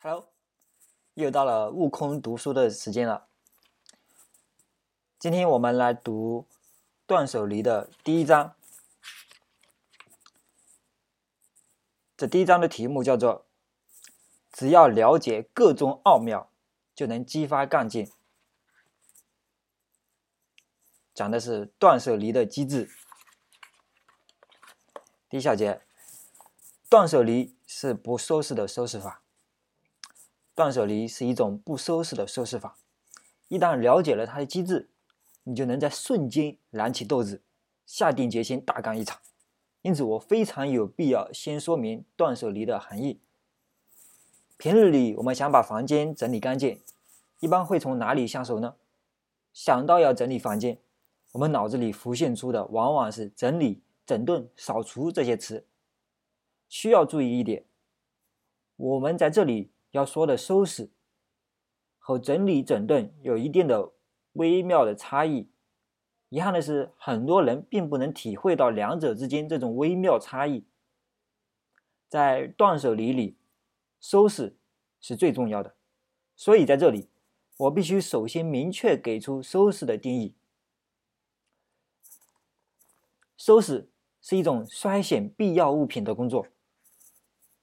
Hello，又到了悟空读书的时间了。今天我们来读《断舍离》的第一章。这第一章的题目叫做“只要了解各种奥妙，就能激发干劲”，讲的是断舍离的机制。第一小节，断舍离是不收拾的收拾法。断舍离是一种不收拾的收拾法，一旦了解了它的机制，你就能在瞬间燃起斗志，下定决心大干一场。因此，我非常有必要先说明断舍离的含义。平日里，我们想把房间整理干净，一般会从哪里下手呢？想到要整理房间，我们脑子里浮现出的往往是整理、整顿、扫除这些词。需要注意一点，我们在这里。要说的收拾和整理整顿有一定的微妙的差异。遗憾的是，很多人并不能体会到两者之间这种微妙差异。在断舍离里，收拾是最重要的，所以在这里，我必须首先明确给出收拾的定义。收拾是一种筛选必要物品的工作，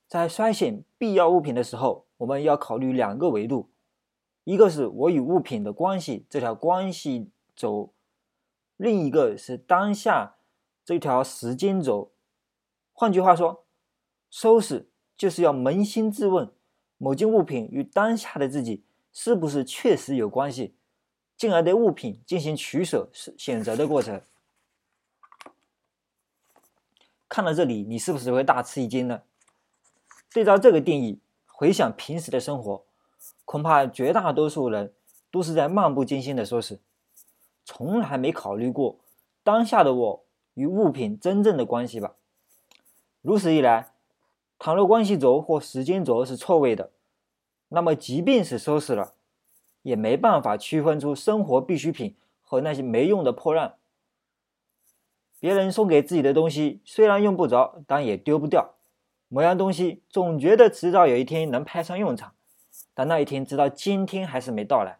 在筛选必要物品的时候。我们要考虑两个维度，一个是我与物品的关系这条关系轴，另一个是当下这条时间轴。换句话说，收拾就是要扪心自问，某件物品与当下的自己是不是确实有关系，进而对物品进行取舍、是选择的过程。看到这里，你是不是会大吃一惊呢？对照这个定义。回想平时的生活，恐怕绝大多数人都是在漫不经心的收拾，从来没考虑过当下的我与物品真正的关系吧。如此一来，倘若关系轴或时间轴是错位的，那么即便是收拾了，也没办法区分出生活必需品和那些没用的破烂。别人送给自己的东西，虽然用不着，但也丢不掉。某样东西总觉得迟早有一天能派上用场，但那一天直到今天还是没到来。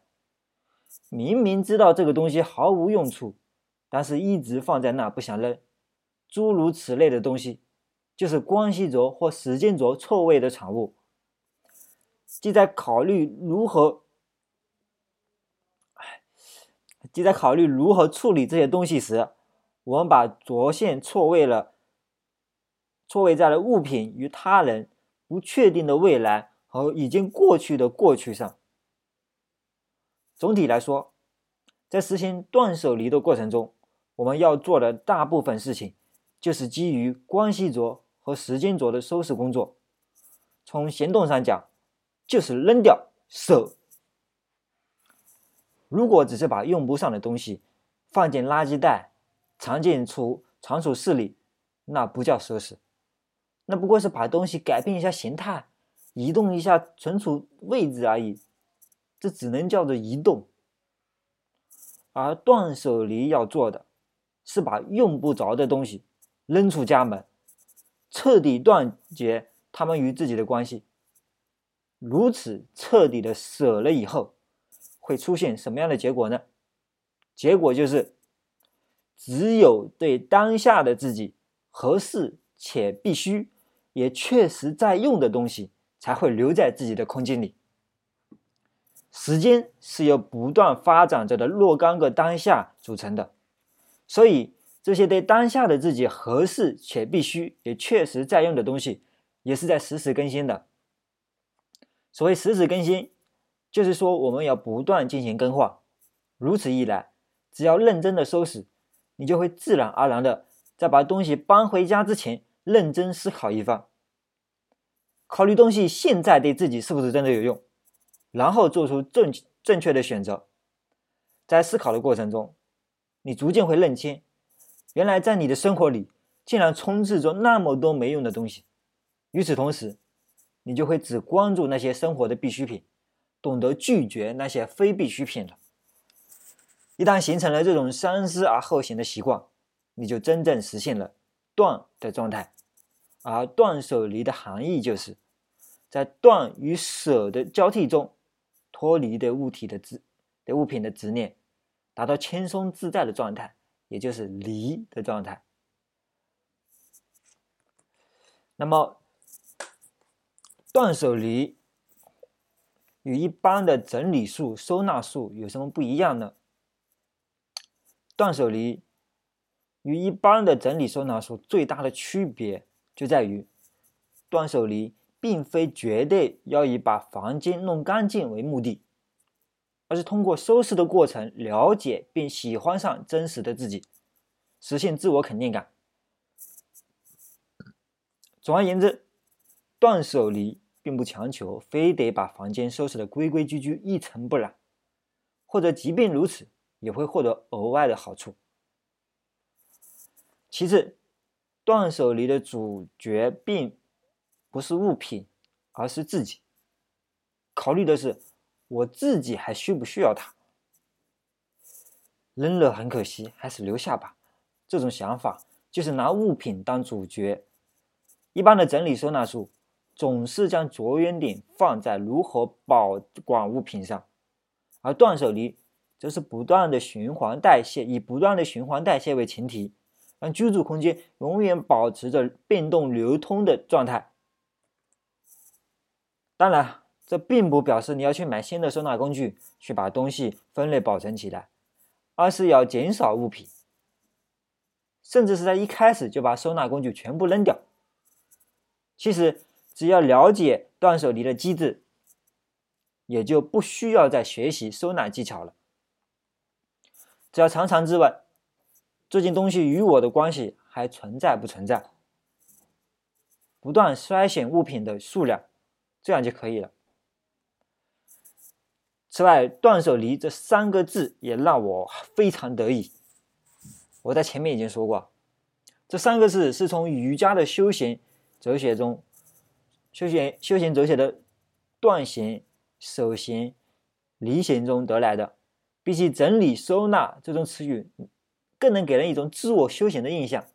明明知道这个东西毫无用处，但是一直放在那不想扔。诸如此类的东西，就是关系轴或时间轴错位的产物。即在考虑如何，即在考虑如何处理这些东西时，我们把轴线错位了。错位在了物品与他人不确定的未来和已经过去的过去上。总体来说，在实行断舍离的过程中，我们要做的大部分事情就是基于关系轴和时间轴的收拾工作。从行动上讲，就是扔掉、舍。如果只是把用不上的东西放进垃圾袋、藏进储藏储室里，那不叫收拾。那不过是把东西改变一下形态，移动一下存储位置而已，这只能叫做移动。而断舍离要做的，是把用不着的东西扔出家门，彻底断绝他们与自己的关系。如此彻底的舍了以后，会出现什么样的结果呢？结果就是，只有对当下的自己合适且必须。也确实在用的东西才会留在自己的空间里。时间是由不断发展着的若干个当下组成的，所以这些对当下的自己合适且必须也确实在用的东西，也是在实时更新的。所谓实时更新，就是说我们要不断进行更换。如此一来，只要认真的收拾，你就会自然而然的在把东西搬回家之前。认真思考一番，考虑东西现在对自己是不是真的有用，然后做出正正确的选择。在思考的过程中，你逐渐会认清，原来在你的生活里竟然充斥着那么多没用的东西。与此同时，你就会只关注那些生活的必需品，懂得拒绝那些非必需品了。一旦形成了这种三思而后行的习惯，你就真正实现了断的状态。而断舍离的含义就是，在断与舍的交替中，脱离的物体的执对物品的执念，达到轻松自在的状态，也就是离的状态。那么，断舍离与一般的整理术、收纳术有什么不一样呢？断舍离与一般的整理收纳术最大的区别就在于，断舍离并非绝对要以把房间弄干净为目的，而是通过收拾的过程了解并喜欢上真实的自己，实现自我肯定感。总而言之，断舍离并不强求非得把房间收拾的规规矩矩、一尘不染，或者即便如此。也会获得额外的好处。其次，断舍离的主角并不是物品，而是自己。考虑的是我自己还需不需要它？扔了很可惜，还是留下吧。这种想法就是拿物品当主角。一般的整理收纳术总是将着眼点放在如何保管物品上，而断舍离。则是不断的循环代谢，以不断的循环代谢为前提，让居住空间永远保持着变动流通的状态。当然，这并不表示你要去买新的收纳工具，去把东西分类保存起来，而是要减少物品，甚至是在一开始就把收纳工具全部扔掉。其实，只要了解断舍离的机制，也就不需要再学习收纳技巧了。只要常常质问：这件东西与我的关系还存在不存在？不断筛选物品的数量，这样就可以了。此外，“断舍离”这三个字也让我非常得意。我在前面已经说过，这三个字是从瑜伽的修行哲学中，修行修行哲学的断行、守行、离行中得来的。比起整理收纳这种词语，更能给人一种自我修行的印象。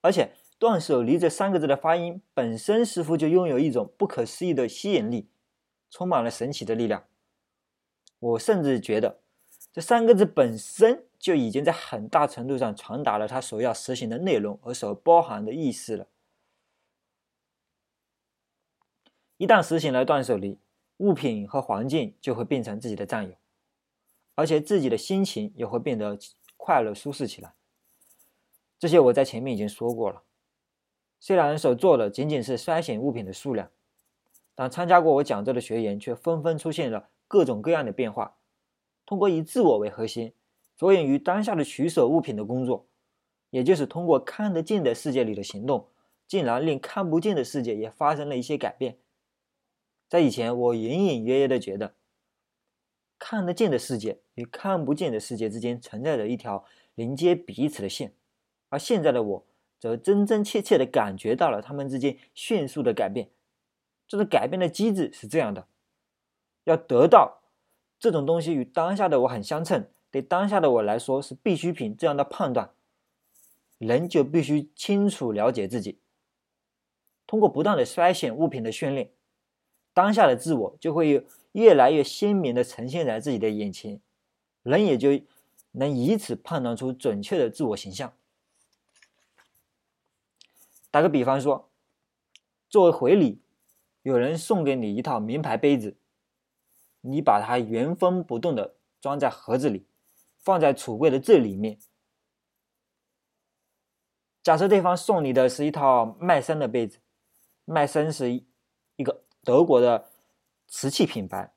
而且“断舍离”这三个字的发音本身似乎就拥有一种不可思议的吸引力，充满了神奇的力量。我甚至觉得，这三个字本身就已经在很大程度上传达了他所要实行的内容和所包含的意思了。一旦实行了断舍离，物品和环境就会变成自己的战友。而且自己的心情也会变得快乐舒适起来。这些我在前面已经说过了。虽然所做的仅仅是筛选物品的数量，但参加过我讲座的学员却纷纷出现了各种各样的变化。通过以自我为核心，着眼于当下的取舍物品的工作，也就是通过看得见的世界里的行动，竟然令看不见的世界也发生了一些改变。在以前，我隐隐约约的觉得。看得见的世界与看不见的世界之间存在着一条连接彼此的线，而现在的我则真真切切地感觉到了他们之间迅速的改变。这种改变的机制是这样的：要得到这种东西与当下的我很相称，对当下的我来说是必需品这样的判断，人就必须清楚了解自己。通过不断的筛选物品的训练，当下的自我就会。越来越鲜明的呈现在自己的眼前，人也就能以此判断出准确的自我形象。打个比方说，作为回礼，有人送给你一套名牌杯子，你把它原封不动的装在盒子里，放在橱柜的最里面。假设对方送你的是一套麦森的杯子，麦森是一一个德国的。瓷器品牌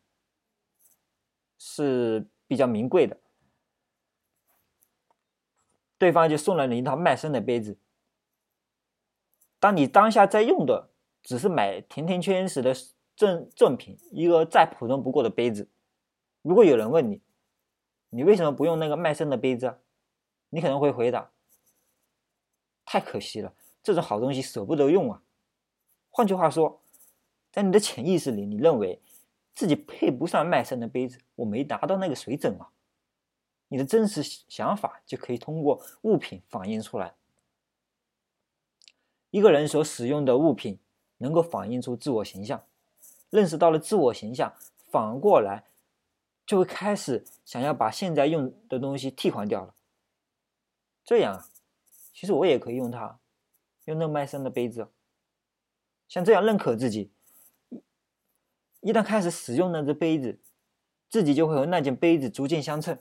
是比较名贵的，对方就送了你一套麦森的杯子。当你当下在用的只是买甜甜圈时的赠赠品，一个再普通不过的杯子。如果有人问你，你为什么不用那个麦森的杯子？你可能会回答：太可惜了，这种好东西舍不得用啊。换句话说。在你的潜意识里，你认为自己配不上麦森的杯子，我没达到那个水准啊。你的真实想法就可以通过物品反映出来。一个人所使用的物品能够反映出自我形象，认识到了自我形象，反过来就会开始想要把现在用的东西替换掉了。这样，其实我也可以用它，用那卖身的杯子。像这样认可自己，一旦开始使用那只杯子，自己就会和那件杯子逐渐相称。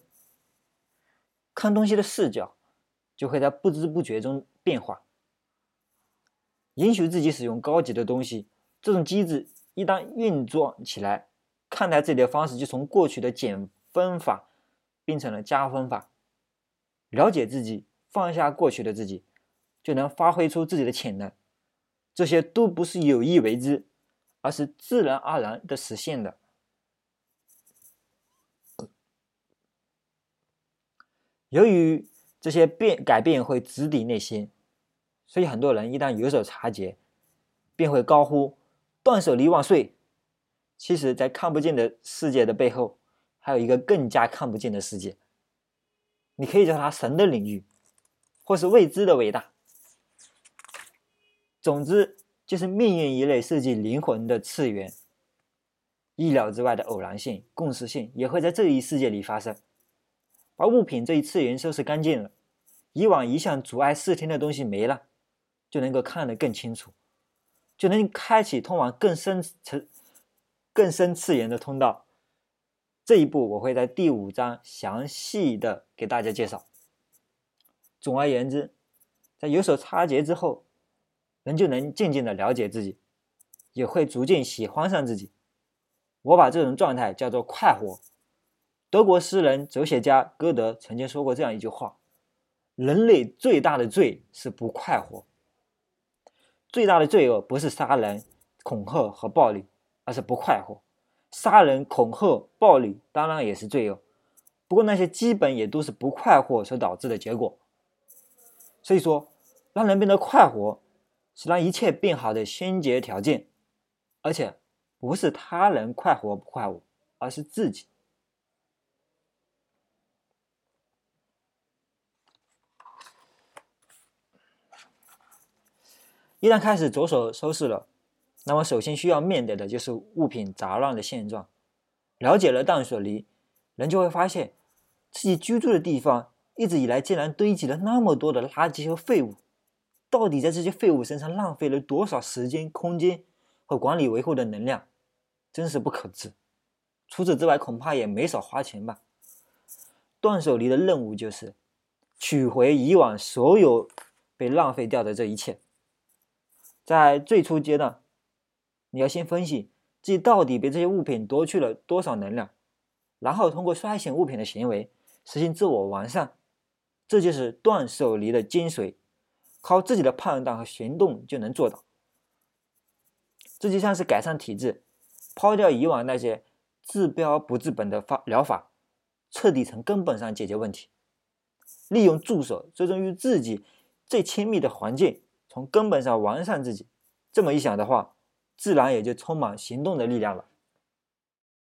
看东西的视角就会在不知不觉中变化。允许自己使用高级的东西，这种机制一旦运作起来，看待自己的方式就从过去的减分法变成了加分法。了解自己，放下过去的自己，就能发挥出自己的潜能。这些都不是有意为之，而是自然而然的实现的。由于这些变改变会直抵内心，所以很多人一旦有所察觉，便会高呼“断舍离万岁”。其实，在看不见的世界的背后，还有一个更加看不见的世界。你可以叫它神的领域，或是未知的伟大。总之，就是命运一类设计灵魂的次元，意料之外的偶然性、共识性也会在这一世界里发生。把物品这一次元收拾干净了，以往一向阻碍视听的东西没了，就能够看得更清楚，就能开启通往更深层、更深次元的通道。这一步我会在第五章详细的给大家介绍。总而言之，在有所察觉之后。人就能渐渐的了解自己，也会逐渐喜欢上自己。我把这种状态叫做快活。德国诗人、哲学家歌德曾经说过这样一句话：“人类最大的罪是不快活。最大的罪恶不是杀人、恐吓和暴力，而是不快活。杀人、恐吓、暴力当然也是罪恶，不过那些基本也都是不快活所导致的结果。所以说，让人变得快活。”是让一切变好的先决条件，而且不是他人快活不快活，而是自己。一旦开始着手收拾了，那么首先需要面对的就是物品杂乱的现状。了解了断舍离，人就会发现自己居住的地方一直以来竟然堆积了那么多的垃圾和废物。到底在这些废物身上浪费了多少时间、空间和管理维护的能量，真是不可知。除此之外，恐怕也没少花钱吧。断舍离的任务就是取回以往所有被浪费掉的这一切。在最初阶段，你要先分析自己到底被这些物品夺去了多少能量，然后通过筛选物品的行为实现自我完善。这就是断舍离的精髓。靠自己的判断和行动就能做到，这就像是改善体质，抛掉以往那些治标不治本的方疗法，彻底从根本上解决问题。利用助手，最终与自己最亲密的环境，从根本上完善自己。这么一想的话，自然也就充满行动的力量了。